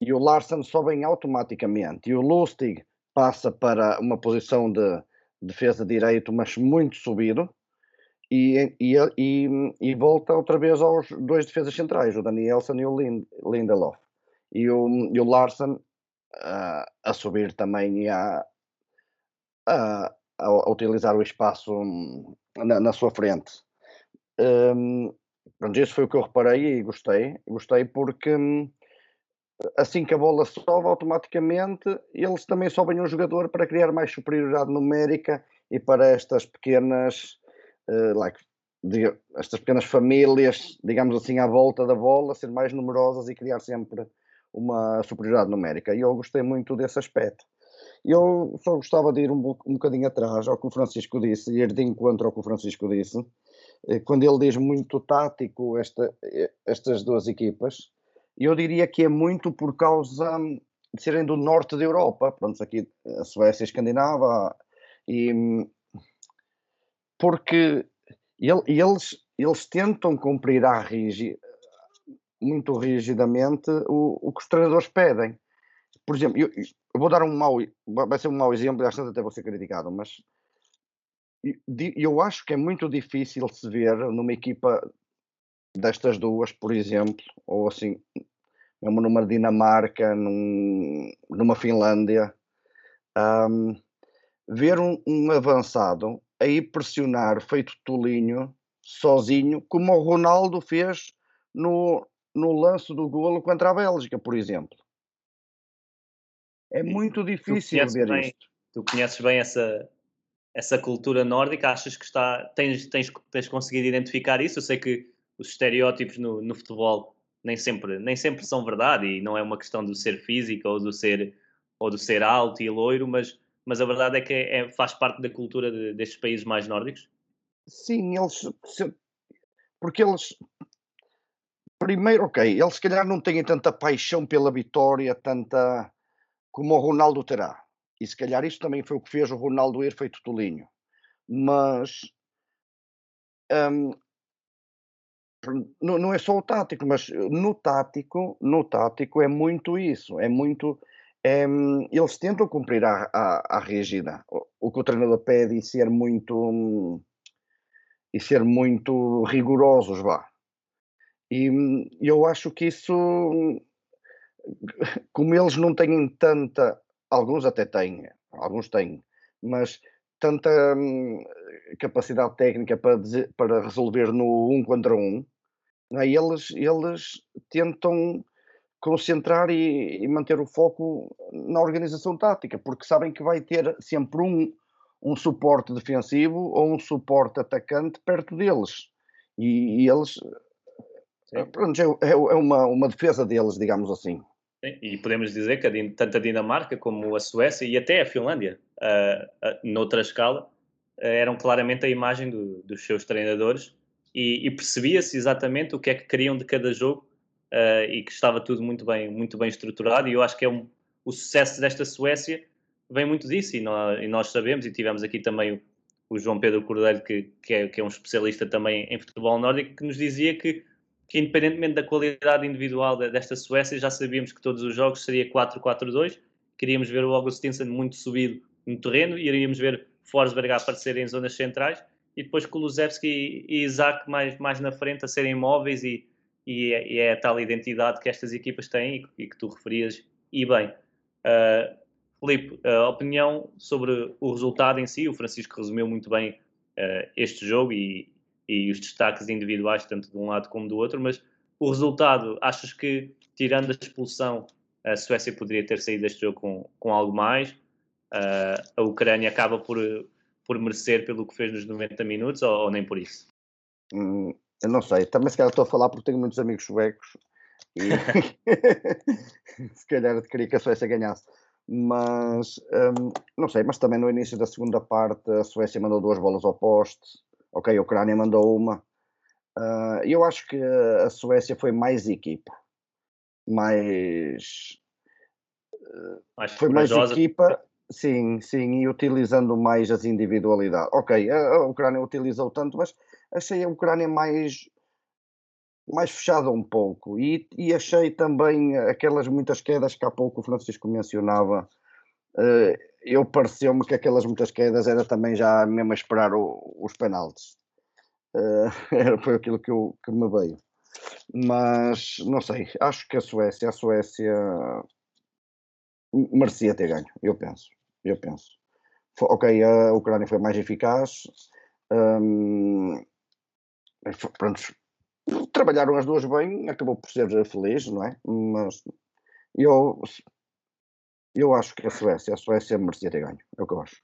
e o Larsen sobem automaticamente. E o Lustig passa para uma posição de defesa direito, mas muito subido, e, e, e, e, volta outra vez aos dois defesas centrais, o Danielson e o Lind, Lindelof. E o, e o Larsen uh, a subir também e a, a, a, utilizar o espaço na, na sua frente. Um, pronto, isso foi o que eu reparei e gostei. Gostei porque hum, assim que a bola sobe automaticamente, eles também sobem um jogador para criar mais superioridade numérica e para estas pequenas uh, like, estas pequenas famílias, digamos assim, à volta da bola, ser mais numerosas e criar sempre uma superioridade numérica. E eu gostei muito desse aspecto. Eu só gostava de ir um, um bocadinho atrás ao que o Francisco disse, ir de encontro ao que o Francisco disse, eh, quando ele diz muito tático esta, eh, estas duas equipas, eu diria que é muito por causa de serem do norte da Europa, pronto, aqui a Suécia, a Escandinava, e porque ele, eles, eles tentam cumprir à rígida, muito rigidamente o, o que os treinadores pedem. Por exemplo, eu, eu vou dar um mau, vai ser um mau exemplo, e às vezes até vou ser criticado, mas eu acho que é muito difícil se ver numa equipa destas duas, por exemplo, ou assim, mesmo numa Dinamarca, num, numa Finlândia, um, ver um, um, avançado aí pressionar feito tolinho, sozinho, como o Ronaldo fez no, no lance do golo contra a Bélgica, por exemplo. É muito difícil ver bem, isto. Tu conheces bem essa, essa cultura nórdica? Achas que está, tens, tens, tens conseguido identificar isso? Eu sei que os estereótipos no, no futebol nem sempre, nem sempre são verdade e não é uma questão do ser físico ou do ser, ou do ser alto e loiro, mas, mas a verdade é que é, é faz parte da cultura de, destes países mais nórdicos? Sim, eles. Porque eles. Primeiro, ok, eles se calhar não têm tanta paixão pela vitória, tanta. como o Ronaldo terá. E se calhar isso também foi o que fez o Ronaldo ir feito tolinho. Mas. Um, não, não é só o tático, mas no tático, no tático é muito isso, é muito é, eles tentam cumprir a, a, a rígida o, o, que o treinador pede e ser muito e ser muito rigorosos, vá. E eu acho que isso, <laughs> como eles não têm tanta, alguns até têm, alguns têm, mas tanta hum, capacidade técnica para, dizer, para resolver no um contra um, é? eles, eles tentam concentrar e, e, manter o foco na organização tática, porque sabem que vai ter sempre um, um suporte defensivo ou um suporte atacante perto deles. E, e eles. Pronto, é, é, é uma, uma defesa deles, digamos assim. Sim, e podemos dizer que tanto a Dinamarca como a Suécia e até a Finlândia, uh, uh, noutra escala, uh, eram claramente a imagem do, dos seus treinadores e, e percebia-se exatamente o que é que queriam de cada jogo uh, e que estava tudo muito bem, muito bem estruturado. E eu acho que é um, o sucesso desta Suécia vem muito disso. E nós, e nós sabemos, e tivemos aqui também o, o João Pedro Cordeiro, que, que, é, que é um especialista também em futebol nórdico, que nos dizia que que independentemente da qualidade individual desta Suécia, já sabíamos que todos os jogos seria 4-4-2, queríamos ver o Augustinsson muito subido no terreno, iríamos ver Forsberg a aparecer em zonas centrais, e depois Kulusevski e Isaac mais, mais na frente a serem móveis e, e, é, e é a tal identidade que estas equipas têm e, e que tu referias, e bem. Uh, Filipe, a opinião sobre o resultado em si, o Francisco resumiu muito bem uh, este jogo e, e os destaques individuais, tanto de um lado como do outro, mas o resultado, achas que, tirando a expulsão, a Suécia poderia ter saído deste jogo com, com algo mais? Uh, a Ucrânia acaba por, por merecer pelo que fez nos 90 minutos ou, ou nem por isso? Hum, eu não sei, também se calhar estou a falar porque tenho muitos amigos suecos e <laughs> <laughs> se calhar queria que a Suécia ganhasse. Mas hum, não sei, mas também no início da segunda parte a Suécia mandou duas bolas ao poste, ok, a Ucrânia mandou uma. Uh, eu acho que a Suécia foi mais equipa, mais, mais foi mais equipa, sim, sim, e utilizando mais as individualidades. Ok, a, a Ucrânia utilizou tanto, mas achei a Ucrânia mais mais fechada um pouco e, e achei também aquelas muitas quedas que há pouco o Francisco mencionava uh, eu pareceu-me que aquelas muitas quedas era também já mesmo a esperar o, os penaltis. Uh, <laughs> era, foi aquilo que, eu, que me veio. Mas não sei, acho que a Suécia, a Suécia merecia ter ganho, eu penso. Eu penso. Ok, a Ucrânia foi mais eficaz. Um, pronto, trabalharam as duas bem, acabou por ser feliz, não é? Mas eu eu acho que a Suécia, a Suécia merecia ter ganho, é o que eu acho.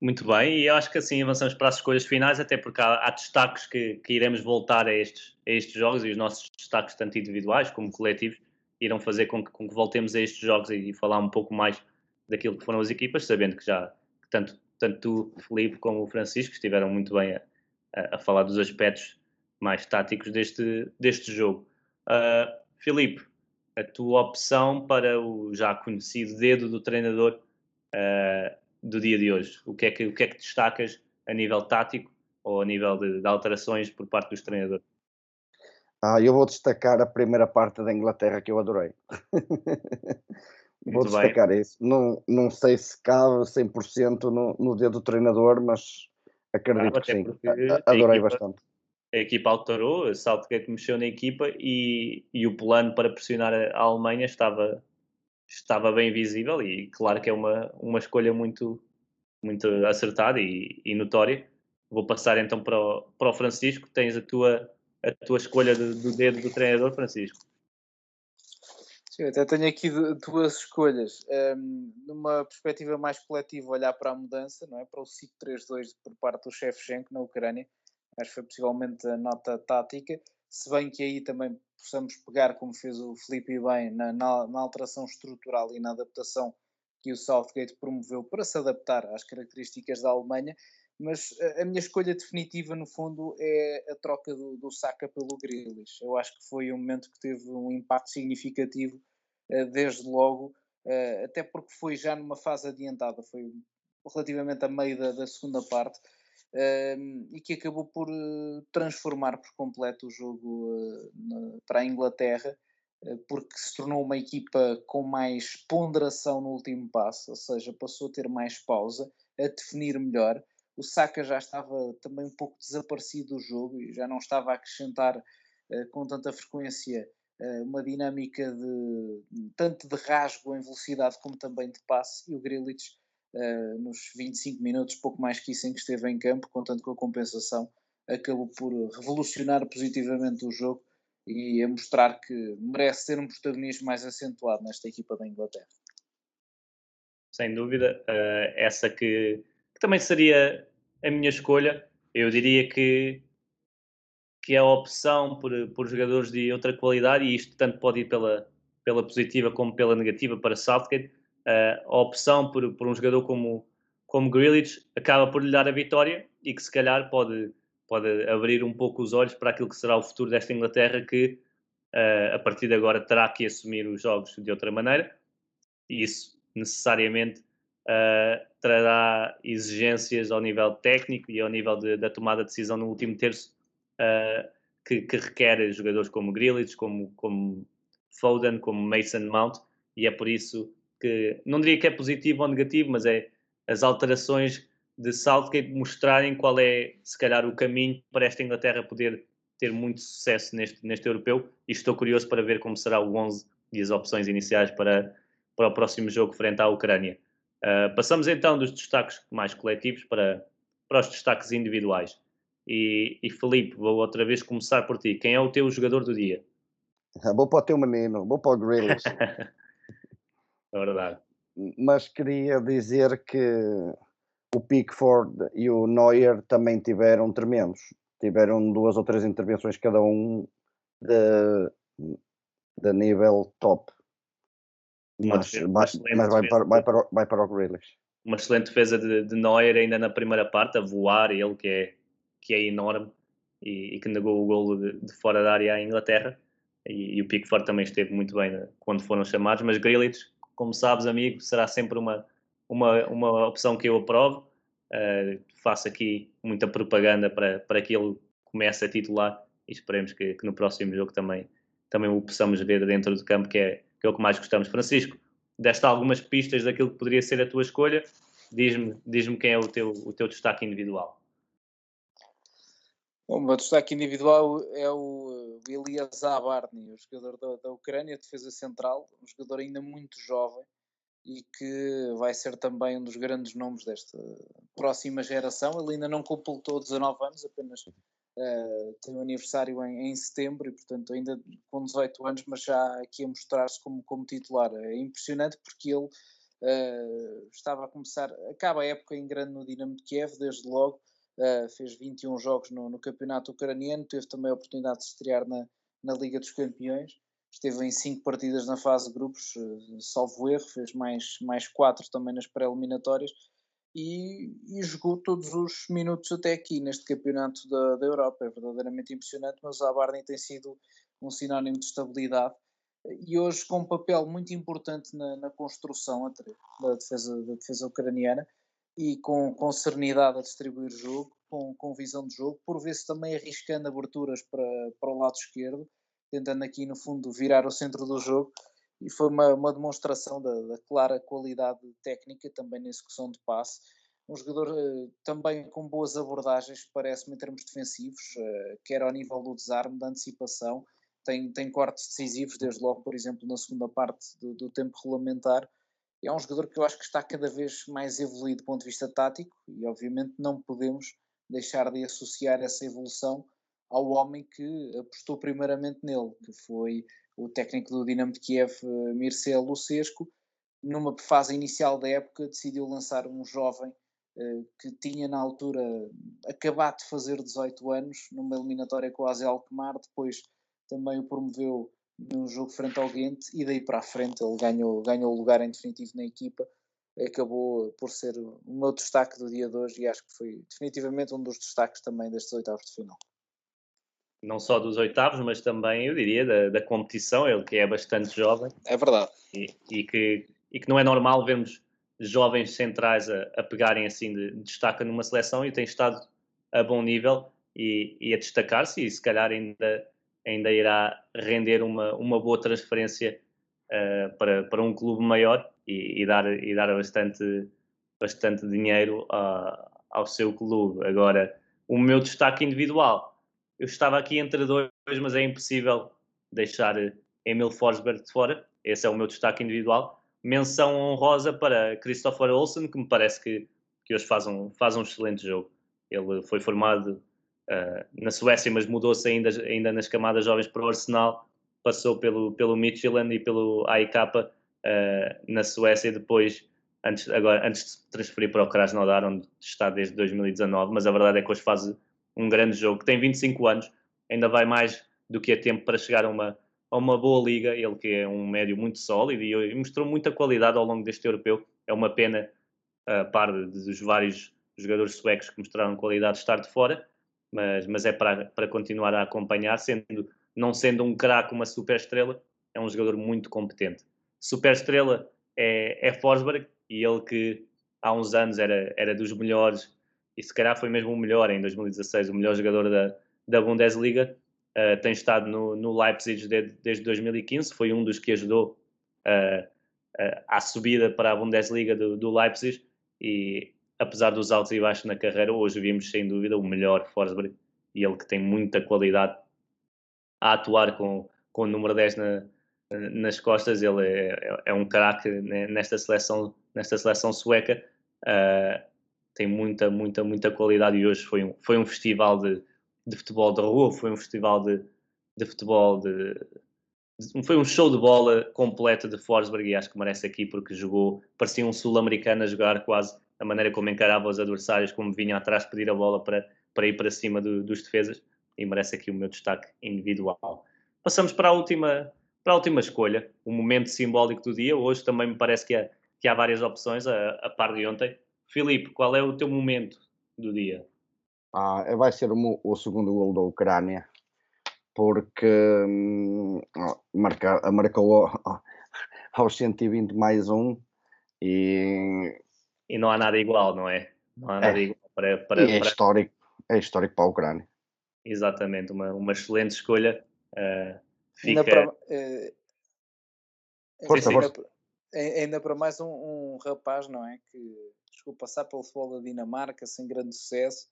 Muito bem, e eu acho que assim avançamos para as escolhas finais, até porque há, há destaques que, que, iremos voltar a estes, a estes jogos e os nossos destaques, tanto individuais como coletivos, irão fazer com que, com que voltemos a estes jogos e, e, falar um pouco mais daquilo que foram as equipas, sabendo que já tanto, tanto tu, Felipe, como o Francisco estiveram muito bem a, a, a falar dos aspectos mais táticos deste, deste jogo. Uh, Filipe, a tua opção para o já conhecido dedo do treinador uh, do dia de hoje? O que, é que, o que é que destacas a nível tático ou a nível de, de alterações por parte dos treinadores? Ah, eu vou destacar a primeira parte da Inglaterra que eu adorei. <laughs> vou destacar bem. isso. Não, não sei se cabe 100% no, no dedo do treinador, mas acredito ah, que sim. Adorei equipa, bastante. A equipa alterou, a Southgate mexeu na equipa e, e o plano para pressionar a Alemanha estava, estava bem visível e claro que é uma, uma escolha muito, muito acertada e, e notória. Vou passar então para o, para o Francisco, tens a tua, a tua escolha do, do dedo do treinador, Francisco. Sim, até tenho aqui duas escolhas. Um, numa perspectiva mais coletiva, olhar para a mudança, não é? Para o 5-3-2 por parte do Shevchenko na Ucrânia. Acho que foi possivelmente a nota tática. Se bem que aí também possamos pegar, como fez o Felipe bem, na, na, na alteração estrutural e na adaptação que o Southgate promoveu para se adaptar às características da Alemanha, mas a, minha escolha definitiva, no fundo, é a troca do, do Saka pelo Grealish. Eu acho que foi um momento que teve um impacto significativo uh, desde logo, uh, até porque foi já numa fase adiantada, foi relativamente a meio da, da segunda parte, uh, e que acabou por eh, transformar por completo o jogo para a Inglaterra eh, porque se tornou uma equipa com mais ponderação no último passo, ou seja, passou a ter mais pausa, a definir melhor. O Saka já estava também um pouco desaparecido do jogo e já não estava a acrescentar uh, com tanta frequência uh, uma dinâmica de tanto de rasgo em velocidade como também de passe. E o Grealish, uh, nos 25 minutos, pouco mais que isso em que esteve em campo, contando com a compensação, acabou por revolucionar positivamente o jogo e a mostrar que merece ter um protagonismo mais acentuado nesta equipa da Inglaterra. Sem dúvida, essa que, que, também seria a minha escolha. Eu diria que, que é a opção por, por jogadores de outra qualidade, e isto tanto pode ir pela, pela positiva como pela negativa para Southgate. Uh, a opção por, por um jogador como, como Grealish acaba por lhe dar a vitória e que se calhar pode pode abrir um pouco os olhos para aquilo que será o futuro desta Inglaterra, que uh, a partir de agora terá que assumir os jogos de outra maneira, e isso necessariamente uh, trará exigências ao nível técnico e ao nível de, da tomada de decisão no último terço, uh, que, que, requer jogadores como Grealish, como, como Foden, como Mason Mount, e é por isso que, não diria que é positivo ou negativo, mas é as alterações de Southgate mostrarem qual é, se calhar, o caminho para esta Inglaterra poder ter muito sucesso neste, neste europeu e estou curioso para ver como será o 11 e as opções iniciais para, para o próximo jogo frente à Ucrânia. Uh, passamos então dos destaques mais coletivos para, para os destaques individuais. E, e Felipe, vou outra vez começar por ti. Quem é o teu jogador do dia? Vou para o teu menino, vou para o Grealish. <laughs> é verdade. Mas queria dizer que o Pickford e o Neuer também tiveram tremendos. Tiveram duas ou três intervenções cada um de, de nível top. Mas, mas, mas vai, para, vai, para, vai para o Grealish. Uma excelente defesa de, de Neuer ainda na primeira parte, a voar, ele que é, que é enorme e, e que negou o golo de, de, fora da área à Inglaterra. E, e, o Pickford também esteve muito bem né, quando foram chamados, mas Grealish, como sabes, amigo, será sempre uma, uma, uma opção que eu aprovo. Uh, faço aqui muita propaganda para, para que ele comece a titular e esperemos que, que, no próximo jogo também, também o possamos ver dentro do campo, que é, que é o que mais gostamos. Francisco, deste algumas pistas daquilo que poderia ser a tua escolha. Diz-me diz quem é o teu, o teu destaque individual. Bom, o meu destaque individual é o Elias Barney, o jogador da, da Ucrânia, defesa central, um jogador ainda muito jovem, e que vai ser também um dos grandes nomes desta próxima geração. Ele ainda não completou 19 anos, apenas uh, tem o um aniversário em, em, setembro e, portanto, ainda com 18 anos, mas já aqui a mostrar-se como, como titular. É impressionante porque ele uh, estava a começar, acaba a época em grande no Dinamo de Kiev, desde logo. Uh, fez 21 jogos no, no campeonato ucraniano, teve também a oportunidade de estrear na, na Liga dos Campeões esteve em cinco partidas na fase de grupos, salvo erro, fez mais, mais quatro também nas pré-eliminatórias e, e, jogou todos os minutos até aqui neste campeonato da, da Europa. É verdadeiramente impressionante, mas a Barney tem sido um sinónimo de estabilidade e hoje com um papel muito importante na, na construção da defesa, da defesa ucraniana. e com, com serenidade a distribuir jogo, com, com visão de jogo, por vezes também arriscando aberturas para, para o lado esquerdo, tentando aqui no fundo virar o centro do jogo e foi uma, uma demonstração da, da, clara qualidade técnica também na execução de passe. Um jogador uh, também com boas abordagens, parece-me, em termos defensivos, uh, quer ao nível do desarme, da antecipação, tem, tem cortes decisivos, desde logo, por exemplo, na segunda parte do, do tempo regulamentar. É um jogador que eu acho que está cada vez mais evoluído do ponto de vista tático e, obviamente, não podemos deixar de associar essa evolução ao homem que apostou primeiramente nele, que foi o técnico do Dinamo de Kiev, eh, Mircea Lucescu, numa fase inicial da época decidiu lançar um jovem eh, que tinha na altura acabado de fazer 18 anos numa eliminatória com o Azel Alkmaar, depois também o promoveu num jogo frente ao Ghent e daí para a frente ele ganhou, ganhou o lugar em definitivo na equipa. Acabou por ser o meu destaque do dia de hoje e acho que foi definitivamente um dos destaques também destes oitavos de final não só dos oitavos, mas também, eu diria, da, da competição, ele que é bastante jovem. É verdade. E, e, que, e que não é normal vermos jovens centrais a, a pegarem assim de, de destaca numa seleção e tem estado a bom nível e, e a destacar-se e se calhar ainda, ainda irá render uma, uma boa transferência uh, para, para um clube maior e, e, dar, e dar bastante, bastante dinheiro a, ao seu clube. Agora, o meu destaque individual eu estava aqui entre dois, mas é impossível deixar eh, Emil Forsberg de fora. Esse é o meu destaque individual. Menção honrosa para Christopher Olsen, que me parece que, que hoje faz um, faz um excelente jogo. Ele foi formado uh, na Suécia, mas mudou-se ainda, ainda nas camadas jovens para o Arsenal. Passou pelo, pelo Midtjylland e pelo AIK uh, eh, na Suécia e depois, antes, agora, antes de se transferir para o Krasnodar, onde está desde 2019. Mas a verdade é que hoje faz um grande jogo, tem 25 anos, ainda vai mais do que a tempo para chegar a uma, a uma boa liga, ele que é um médio muito sólido e, mostrou muita qualidade ao longo deste europeu. É uma pena, a par dos vários jogadores suecos que mostraram qualidade, estar de fora, mas, mas é para, para continuar a acompanhar, sendo, não sendo um craque, uma super estrela, é um jogador muito competente. Super estrela é, é Forsberg, e ele que há uns anos era, era dos melhores e se calhar foi mesmo o melhor em 2016, o melhor jogador da, da Bundesliga. Uh, tem estado no, no Leipzig de, desde 2015, foi um dos que ajudou uh, uh, à subida para a Bundesliga do, do, Leipzig e apesar dos altos e baixos na carreira, hoje vimos sem dúvida o melhor Forsberg e ele que tem muita qualidade a atuar com, com o número 10 na, nas costas, ele é, é, é um craque nesta seleção, nesta seleção sueca. Uh, tem muita, muita, muita qualidade e hoje foi um, foi um festival de, de futebol de rua, foi um festival de, de futebol de, de, Foi um show de bola completo de Forsberg e acho que merece aqui porque jogou, parecia um sul-americano a jogar quase a maneira como encarava os adversários, como vinha atrás pedir a bola para, para ir para cima do, dos defesas e merece aqui o meu destaque individual. Passamos para a última, para a última escolha, o momento simbólico do dia. Hoje também me parece que há, que há várias opções, a, a par de ontem. Filipe, qual é o teu momento do dia? Ah, vai ser o, o segundo gol da Ucrânia, porque hum, marca, marcou <laughs> aos 120 mais um e... E não há nada igual, não é? Não há nada é. igual para... para, é, para... Histórico, é histórico para a Ucrânia. Exatamente, uma, uma excelente escolha. Uh, fica... Ainda para, uh, força, força. Ainda, para mais um, um rapaz, não é? Que chegou a passar pelo futebol da Dinamarca sem grande sucesso,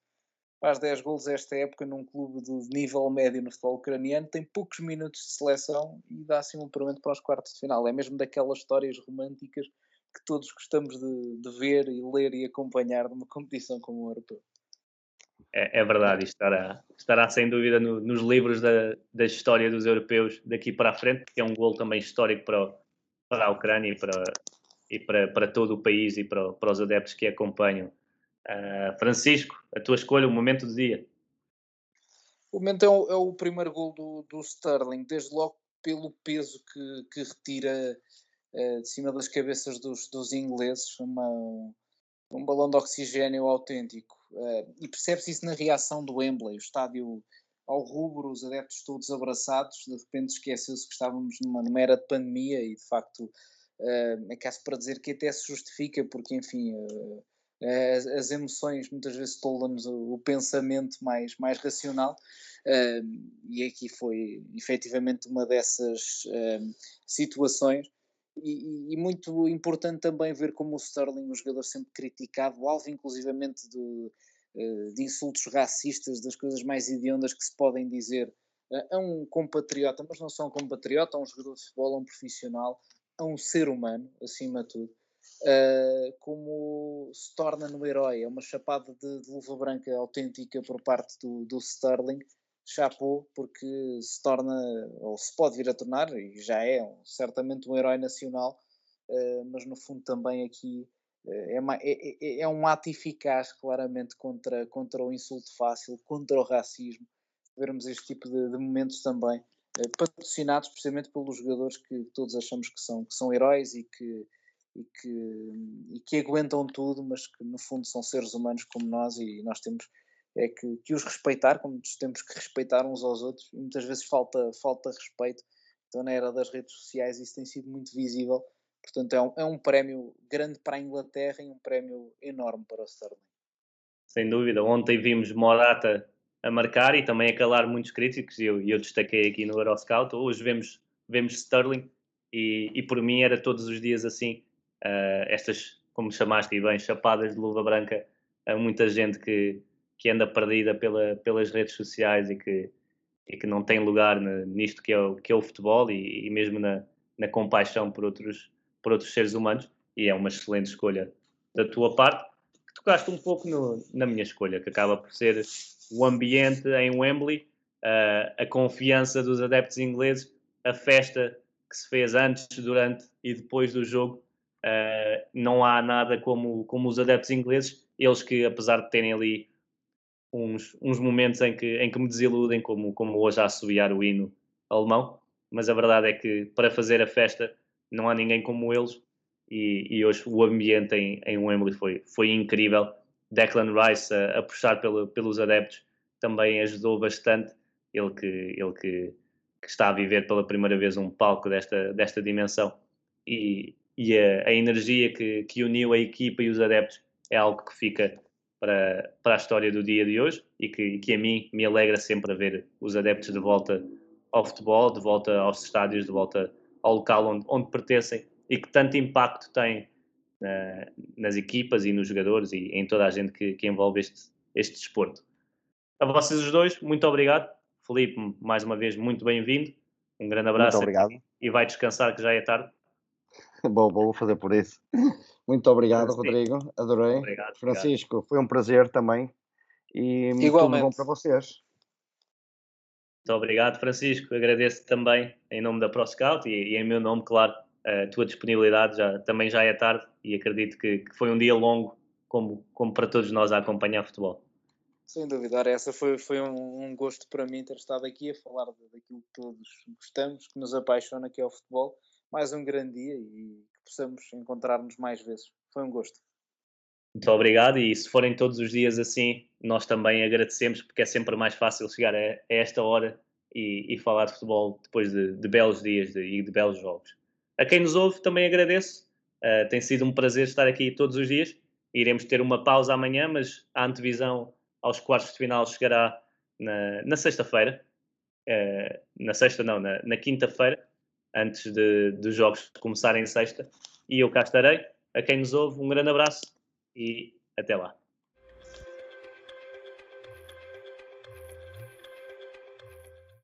faz 10 gols esta época num clube de nível médio no futebol ucraniano, tem poucos minutos de seleção e dá assim um provento para os quartos de final. É mesmo daquelas histórias românticas que todos gostamos de, de ver e ler e acompanhar numa competição como o Europeu. É, é, verdade, estará, estará sem dúvida no, nos livros da, da história dos europeus daqui para a frente, porque é um gol também histórico para, o, para a Ucrânia e para, e para, para todo o país e para, para os adeptos que acompanham. Uh, Francisco, a tua escolha, o momento do dia. O momento é o, é o primeiro gol do, do Sterling, desde logo pelo peso que, que retira uh, de cima das cabeças dos, dos ingleses, uma, um balão de oxigênio autêntico. Uh, e percebe-se isso na reação do Wembley, o estádio ao rubro, os adeptos todos abraçados, de repente esqueceu-se que estávamos numa, era de pandemia e de facto uh, é caso para dizer que até se justifica, porque enfim, uh, as, as emoções muitas vezes tolam-nos o, pensamento mais, mais racional e aqui foi efetivamente uma dessas situações. E, e, muito importante também ver como o Sterling, um jogador sempre criticado, alvo inclusivamente de, de insultos racistas, das coisas mais hediondas que se podem dizer a um compatriota, mas não só um compatriota, a um jogador de futebol, a um profissional, a um ser humano, acima de tudo, uh, como se torna no herói. É uma chapada de, de luva branca autêntica por parte do, do Sterling, chapou, porque se torna, ou se pode vir a tornar, e já é certamente um herói nacional, mas no fundo também aqui é, uma, é, é, é, um ato eficaz, claramente, contra, contra o insulto fácil, contra o racismo, vermos este tipo de, de momentos também, uh, patrocinados precisamente pelos jogadores que todos achamos que são, que são heróis e que, e que, e que aguentam tudo, mas que no fundo são seres humanos como nós e nós temos é que, que os respeitar, como temos que respeitar uns aos outros, e muitas vezes falta, falta respeito. Então, na era das redes sociais, isso tem sido muito visível. Portanto, é um, é um prémio grande para a Inglaterra e um prémio enorme para o Sterling. Sem dúvida. Ontem vimos Morata a marcar e também a calar muitos críticos, e eu, eu destaquei aqui no Euroscout. Hoje vemos, vemos Sterling, e, e por mim era todos os dias assim. Uh, estas, como chamaste e bem, chapadas de luva branca a muita gente que, que anda perdida pela, pelas redes sociais e que, e que não tem lugar nisto que é o, que é o futebol e, e, mesmo na, na compaixão por outros, por outros seres humanos. E é uma excelente escolha da tua parte. Que tocaste um pouco no, na minha escolha, que acaba por ser o ambiente em Wembley, uh, a confiança dos adeptos ingleses, a festa que se fez antes, durante e depois do jogo. Uh, não há nada como, como os adeptos ingleses, eles que, apesar de terem ali uns, uns momentos em que, em que me desiludem, como, como hoje a assobiar o hino alemão, mas a verdade é que para fazer a festa não há ninguém como eles e, e hoje o ambiente em, em Wembley foi, foi incrível. Declan Rice a, a puxar pelo, pelos adeptos também ajudou bastante. Ele que, ele que, que, está a viver pela primeira vez um palco desta, desta dimensão e, e a, a energia que, que uniu a equipa e os adeptos é algo que fica para, para a história do dia de hoje e que, que a mim me alegra sempre ver os adeptos de volta ao futebol, de volta aos estádios, de volta ao local onde, onde pertencem e que tanto impacto tem na, nas equipas e nos jogadores e em toda a gente que, que envolve este, este desporto. A vocês os dois, muito obrigado. Felipe, mais uma vez, muito bem-vindo. Um grande abraço. Muito obrigado. E vai descansar que já é tarde. <laughs> Bom, vou fazer por isso. <laughs> Muito obrigado, Rodrigo. Adorei. Obrigado, Francisco, obrigado. foi um prazer também. E Igualmente. tudo bom para vocês. Muito obrigado, Francisco. Agradeço também, em nome da ProScout e, e em meu nome, claro, a tua disponibilidade. Já, também já é tarde e acredito que, que foi um dia longo, como, como para todos nós, a acompanhar futebol. Sem dúvida, essa foi, foi um, um, gosto para mim ter estado aqui a falar daquilo que todos gostamos, que nos apaixona, que é o futebol. Mais um grande dia e possamos encontrar-nos mais vezes. Foi um gosto. Muito obrigado e se forem todos os dias assim, nós também agradecemos porque é sempre mais fácil chegar a, a esta hora e, e, falar de futebol depois de, de belos dias de, e de belos jogos. A quem nos ouve também agradeço. Uh, tem sido um prazer estar aqui todos os dias. Iremos ter uma pausa amanhã, mas a antevisão aos quartos de final chegará na, na sexta-feira. Uh, na sexta, não, na, na quinta-feira antes de, dos jogos começarem sexta. E eu cá estarei. A quem nos ouve, um grande abraço e até lá.